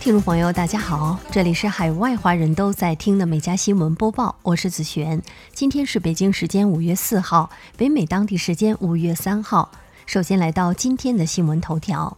听众朋友，大家好，这里是海外华人都在听的每家新闻播报，我是子璇。今天是北京时间五月四号，北美当地时间五月三号。首先来到今天的新闻头条。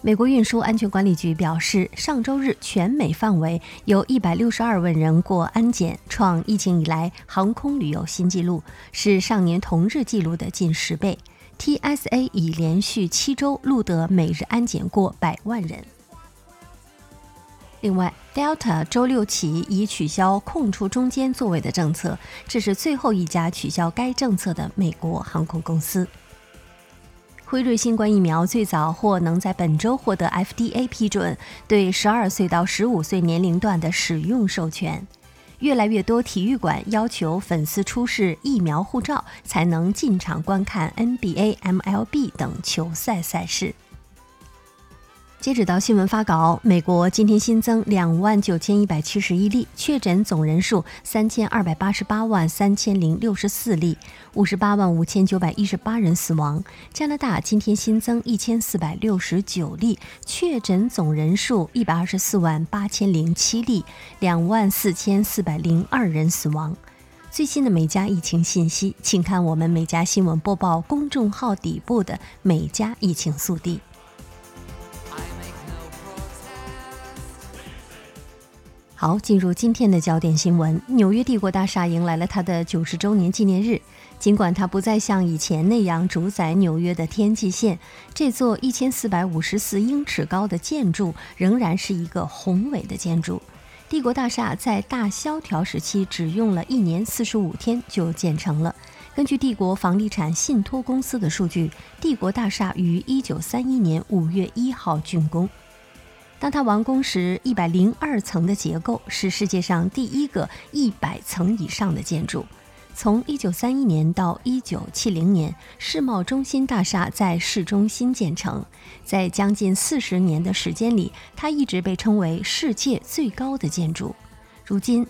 美国运输安全管理局表示，上周日全美范围有一百六十二万人过安检，创疫情以来航空旅游新纪录，是上年同日纪录的近十倍。TSA 已连续七周录得每日安检过百万人。另外，Delta 周六起已取消空出中间座位的政策，这是最后一家取消该政策的美国航空公司。辉瑞新冠疫苗最早或能在本周获得 FDA 批准，对十二岁到十五岁年龄段的使用授权。越来越多体育馆要求粉丝出示疫苗护照，才能进场观看 NBA、MLB 等球赛赛事。截止到新闻发稿，美国今天新增两万九千一百七十一例确诊，总人数三千二百八十八万三千零六十四例，五十八万五千九百一十八人死亡。加拿大今天新增一千四百六十九例确诊，总人数一百二十四万八千零七例，两万四千四百零二人死亡。最新的每家疫情信息，请看我们每家新闻播报公众号底部的每家疫情速递。好，进入今天的焦点新闻。纽约帝国大厦迎来了它的九十周年纪念日。尽管它不再像以前那样主宰纽约的天际线，这座一千四百五十四英尺高的建筑仍然是一个宏伟的建筑。帝国大厦在大萧条时期只用了一年四十五天就建成了。根据帝国房地产信托公司的数据，帝国大厦于一九三一年五月一号竣工。当它完工时，一百零二层的结构是世界上第一个一百层以上的建筑。从一九三一年到一九七零年，世贸中心大厦在市中心建成，在将近四十年的时间里，它一直被称为世界最高的建筑。如今，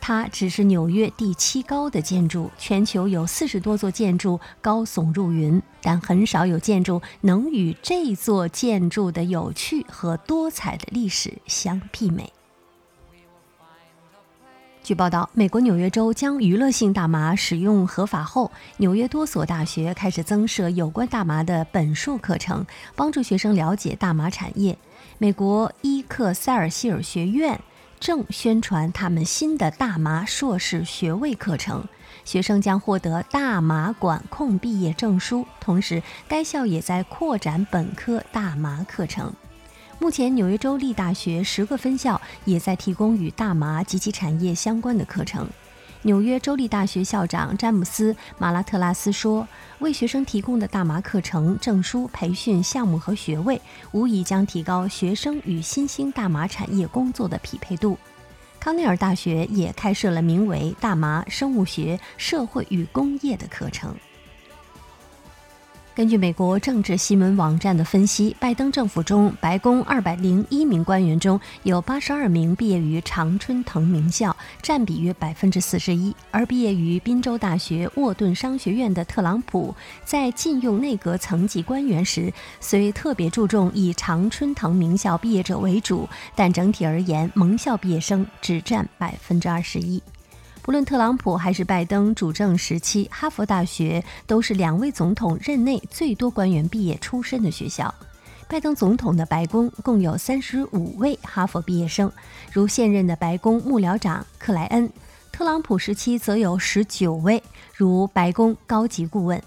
它只是纽约第七高的建筑，全球有四十多座建筑高耸入云，但很少有建筑能与这座建筑的有趣和多彩的历史相媲美。据报道，美国纽约州将娱乐性大麻使用合法后，纽约多所大学开始增设有关大麻的本硕课程，帮助学生了解大麻产业。美国伊克塞尔希尔学院。正宣传他们新的大麻硕士学位课程，学生将获得大麻管控毕业证书。同时，该校也在扩展本科大麻课程。目前，纽约州立大学十个分校也在提供与大麻及其产业相关的课程。纽约州立大学校长詹姆斯·马拉特拉斯说：“为学生提供的大麻课程、证书、培训项目和学位，无疑将提高学生与新兴大麻产业工作的匹配度。”康奈尔大学也开设了名为“大麻生物学、社会与工业”的课程。根据美国政治新闻网站的分析，拜登政府中白宫二百零一名官员中有八十二名毕业于常春藤名校，占比约百分之四十一。而毕业于宾州大学沃顿商学院的特朗普，在禁用内阁层级官员时，虽特别注重以常春藤名校毕业者为主，但整体而言，盟校毕业生只占百分之二十一。不论特朗普还是拜登主政时期，哈佛大学都是两位总统任内最多官员毕业出身的学校。拜登总统的白宫共有三十五位哈佛毕业生，如现任的白宫幕僚长克莱恩；特朗普时期则有十九位，如白宫高级顾问，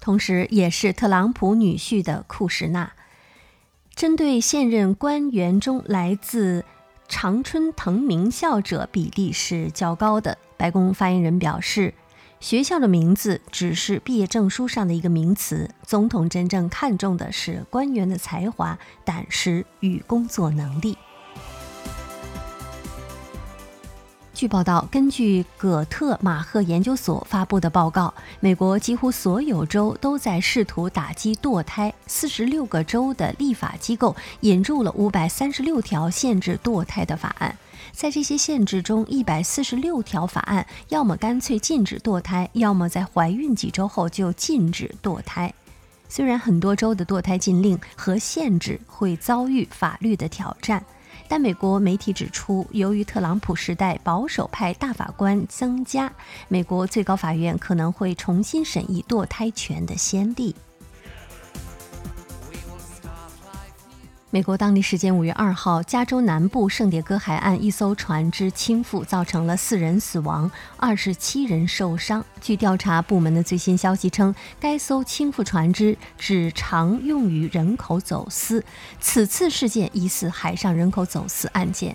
同时也是特朗普女婿的库什纳。针对现任官员中来自常春藤名校者比例是较高的。白宫发言人表示，学校的名字只是毕业证书上的一个名词，总统真正看重的是官员的才华、胆识与工作能力。据报道，根据葛特马赫研究所发布的报告，美国几乎所有州都在试图打击堕胎。四十六个州的立法机构引入了五百三十六条限制堕胎的法案。在这些限制中，一百四十六条法案要么干脆禁止堕胎，要么在怀孕几周后就禁止堕胎。虽然很多州的堕胎禁令和限制会遭遇法律的挑战。但美国媒体指出，由于特朗普时代保守派大法官增加，美国最高法院可能会重新审议堕胎权的先例。美国当地时间五月二号，加州南部圣迭戈海岸一艘船只倾覆，造成了四人死亡、二十七人受伤。据调查部门的最新消息称，该艘倾覆船只只常用于人口走私。此次事件疑似海上人口走私案件。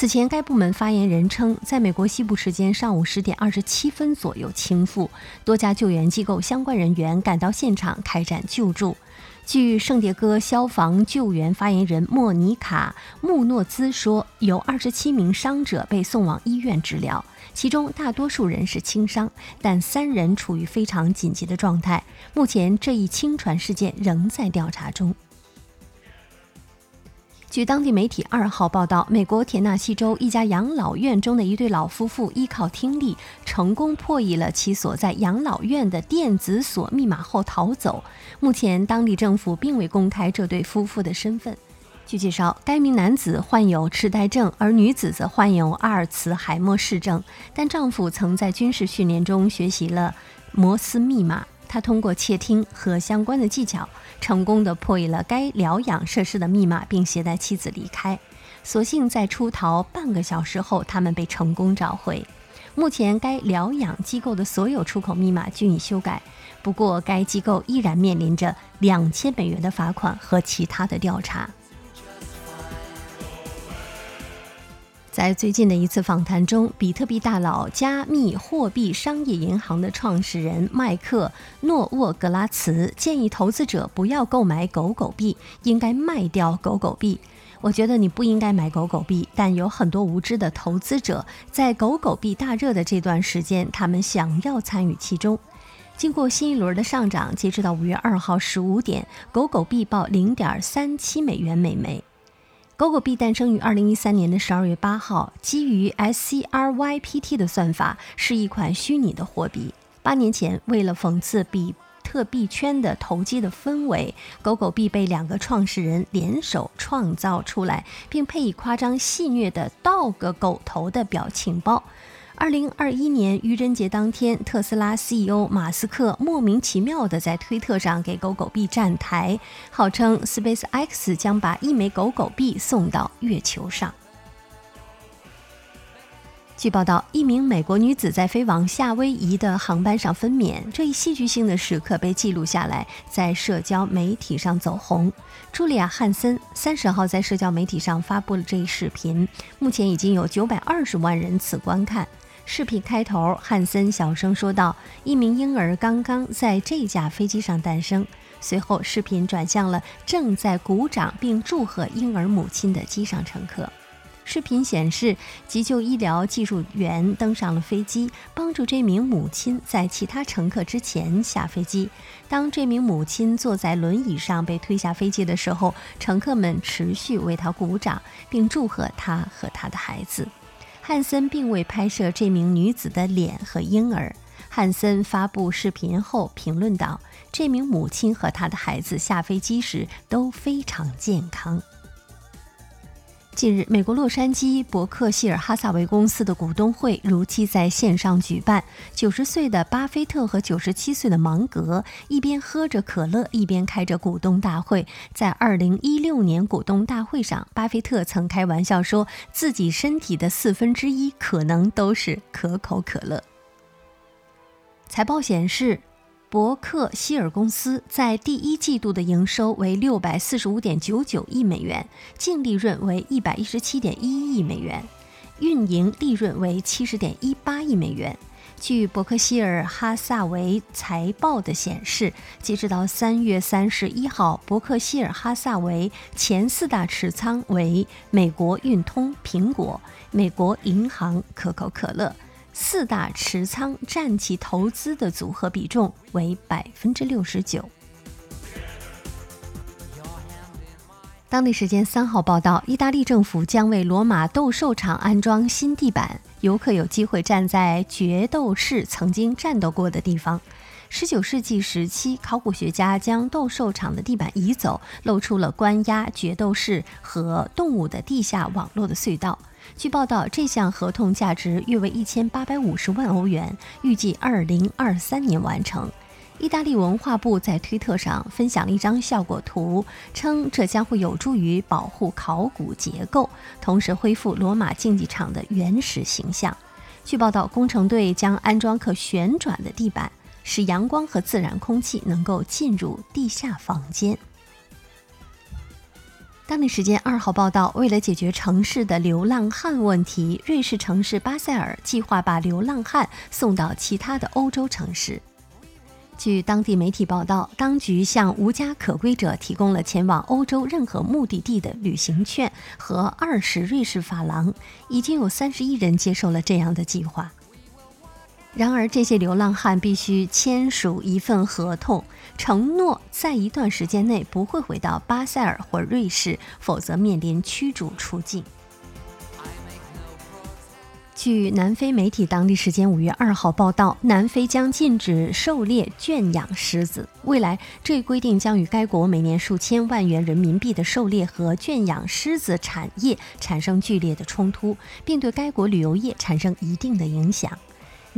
此前，该部门发言人称，在美国西部时间上午十点二十七分左右倾覆，多家救援机构相关人员赶到现场开展救助。据圣迭戈消防救援发言人莫妮卡·穆诺兹说，有二十七名伤者被送往医院治疗，其中大多数人是轻伤，但三人处于非常紧急的状态。目前，这一轻船事件仍在调查中。据当地媒体二号报道，美国田纳西州一家养老院中的一对老夫妇依靠听力，成功破译了其所在养老院的电子锁密码后逃走。目前，当地政府并未公开这对夫妇的身份。据介绍，该名男子患有痴呆症，而女子则患有阿尔茨海默氏症，但丈夫曾在军事训练中学习了摩斯密码。他通过窃听和相关的技巧，成功的破译了该疗养设施的密码，并携带妻子离开。所幸在出逃半个小时后，他们被成功找回。目前，该疗养机构的所有出口密码均已修改，不过该机构依然面临着两千美元的罚款和其他的调查。在最近的一次访谈中，比特币大佬、加密货币商业银行的创始人麦克诺沃格拉茨建议投资者不要购买狗狗币，应该卖掉狗狗币。我觉得你不应该买狗狗币，但有很多无知的投资者在狗狗币大热的这段时间，他们想要参与其中。经过新一轮的上涨，截止到五月二号十五点，狗狗币报零点三七美元每枚。狗狗币诞生于二零一三年的十二月八号，基于 SCRYPT 的算法，是一款虚拟的货币。八年前，为了讽刺比特币圈的投机的氛围，狗狗币被两个创始人联手创造出来，并配以夸张戏谑的“ “dog” 狗头”的表情包。二零二一年愚人节当天，特斯拉 CEO 马斯克莫名其妙地在推特上给狗狗币站台，号称 SpaceX 将把一枚狗狗币送到月球上。据报道，一名美国女子在飞往夏威夷的航班上分娩，这一戏剧性的时刻被记录下来，在社交媒体上走红。茱莉亚·汉森三十号在社交媒体上发布了这一视频，目前已经有九百二十万人次观看。视频开头，汉森小声说道：“一名婴儿刚刚在这架飞机上诞生。”随后，视频转向了正在鼓掌并祝贺婴儿母亲的机上乘客。视频显示，急救医疗技术员登上了飞机，帮助这名母亲在其他乘客之前下飞机。当这名母亲坐在轮椅上被推下飞机的时候，乘客们持续为她鼓掌，并祝贺她和她的孩子。汉森并未拍摄这名女子的脸和婴儿。汉森发布视频后评论道：“这名母亲和她的孩子下飞机时都非常健康。”近日，美国洛杉矶伯克希尔哈萨维公司的股东会如期在线上举办。九十岁的巴菲特和九十七岁的芒格一边喝着可乐，一边开着股东大会。在二零一六年股东大会上，巴菲特曾开玩笑说自己身体的四分之一可能都是可口可乐。财报显示。伯克希尔公司在第一季度的营收为六百四十五点九九亿美元，净利润为一百一十七点一亿美元，运营利润为七十点一八亿美元。据伯克希尔哈萨维财报的显示，截止到三月三十一号，伯克希尔哈萨维前四大持仓为美国运通、苹果、美国银行、可口可乐。四大持仓占其投资的组合比重为百分之六十九。当地时间三号报道，意大利政府将为罗马斗兽场安装新地板，游客有机会站在决斗士曾经战斗过的地方。19世纪时期，考古学家将斗兽场的地板移走，露出了关押决斗士和动物的地下网络的隧道。据报道，这项合同价值约为1850万欧元，预计2023年完成。意大利文化部在推特上分享了一张效果图，称这将会有助于保护考古结构，同时恢复罗马竞技场的原始形象。据报道，工程队将安装可旋转的地板，使阳光和自然空气能够进入地下房间。当地时间二号报道，为了解决城市的流浪汉问题，瑞士城市巴塞尔计划把流浪汉送到其他的欧洲城市。据当地媒体报道，当局向无家可归者提供了前往欧洲任何目的地的旅行券和二十瑞士法郎，已经有三十一人接受了这样的计划。然而，这些流浪汉必须签署一份合同，承诺在一段时间内不会回到巴塞尔或瑞士，否则面临驱逐出境。据南非媒体当地时间五月二号报道，南非将禁止狩猎圈养狮子。未来，这一规定将与该国每年数千万元人民币的狩猎和圈养狮子产业产生剧烈的冲突，并对该国旅游业产生一定的影响。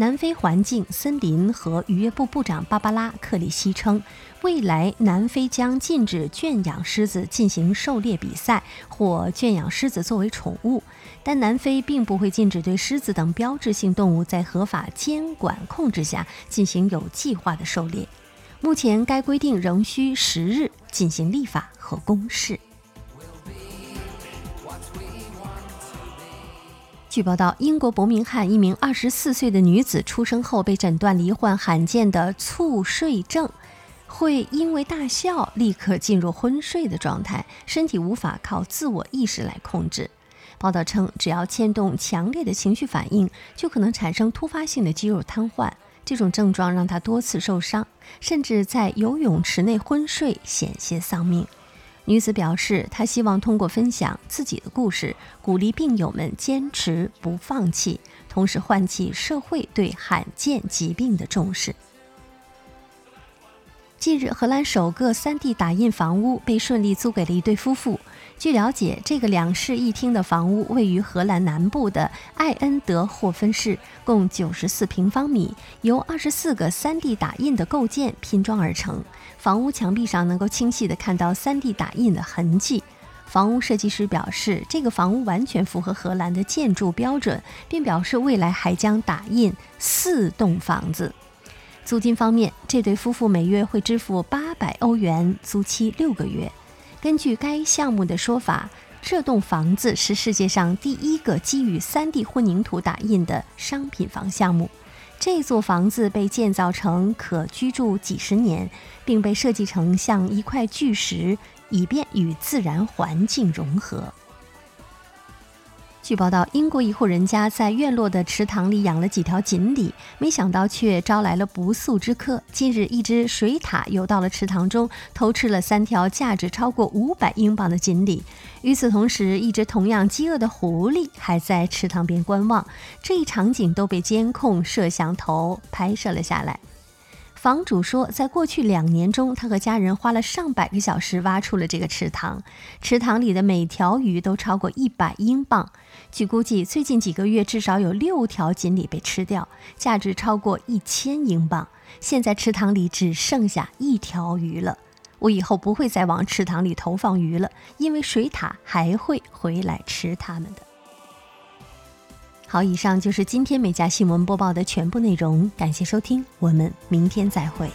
南非环境、森林和渔业部部长芭芭拉·克里希称，未来南非将禁止圈养狮子进行狩猎比赛或圈养狮子作为宠物。但南非并不会禁止对狮子等标志性动物在合法监管控制下进行有计划的狩猎。目前，该规定仍需十日进行立法和公示。据报道，英国伯明翰一名二十四岁的女子出生后被诊断罹患罕见的猝睡症，会因为大笑立刻进入昏睡的状态，身体无法靠自我意识来控制。报道称，只要牵动强烈的情绪反应，就可能产生突发性的肌肉瘫痪。这种症状让她多次受伤，甚至在游泳池内昏睡，险些丧命。女子表示，她希望通过分享自己的故事，鼓励病友们坚持不放弃，同时唤起社会对罕见疾病的重视。近日，荷兰首个 3D 打印房屋被顺利租给了一对夫妇。据了解，这个两室一厅的房屋位于荷兰南部的艾恩德霍芬市，共九十四平方米，由二十四个 3D 打印的构件拼装而成。房屋墙壁上能够清晰地看到 3D 打印的痕迹。房屋设计师表示，这个房屋完全符合荷兰的建筑标准，并表示未来还将打印四栋房子。租金方面，这对夫妇每月会支付八百欧元，租期六个月。根据该项目的说法，这栋房子是世界上第一个基于 3D 混凝土打印的商品房项目。这座房子被建造成可居住几十年，并被设计成像一块巨石，以便与自然环境融合。据报道，英国一户人家在院落的池塘里养了几条锦鲤，没想到却招来了不速之客。近日，一只水獭游到了池塘中，偷吃了三条价值超过五百英镑的锦鲤。与此同时，一只同样饥饿的狐狸还在池塘边观望。这一场景都被监控摄像头拍摄了下来。房主说，在过去两年中，他和家人花了上百个小时挖出了这个池塘。池塘里的每条鱼都超过一百英镑。据估计，最近几个月至少有六条锦鲤被吃掉，价值超过一千英镑。现在池塘里只剩下一条鱼了。我以后不会再往池塘里投放鱼了，因为水獭还会回来吃它们的。好，以上就是今天美家新闻播报的全部内容，感谢收听，我们明天再会。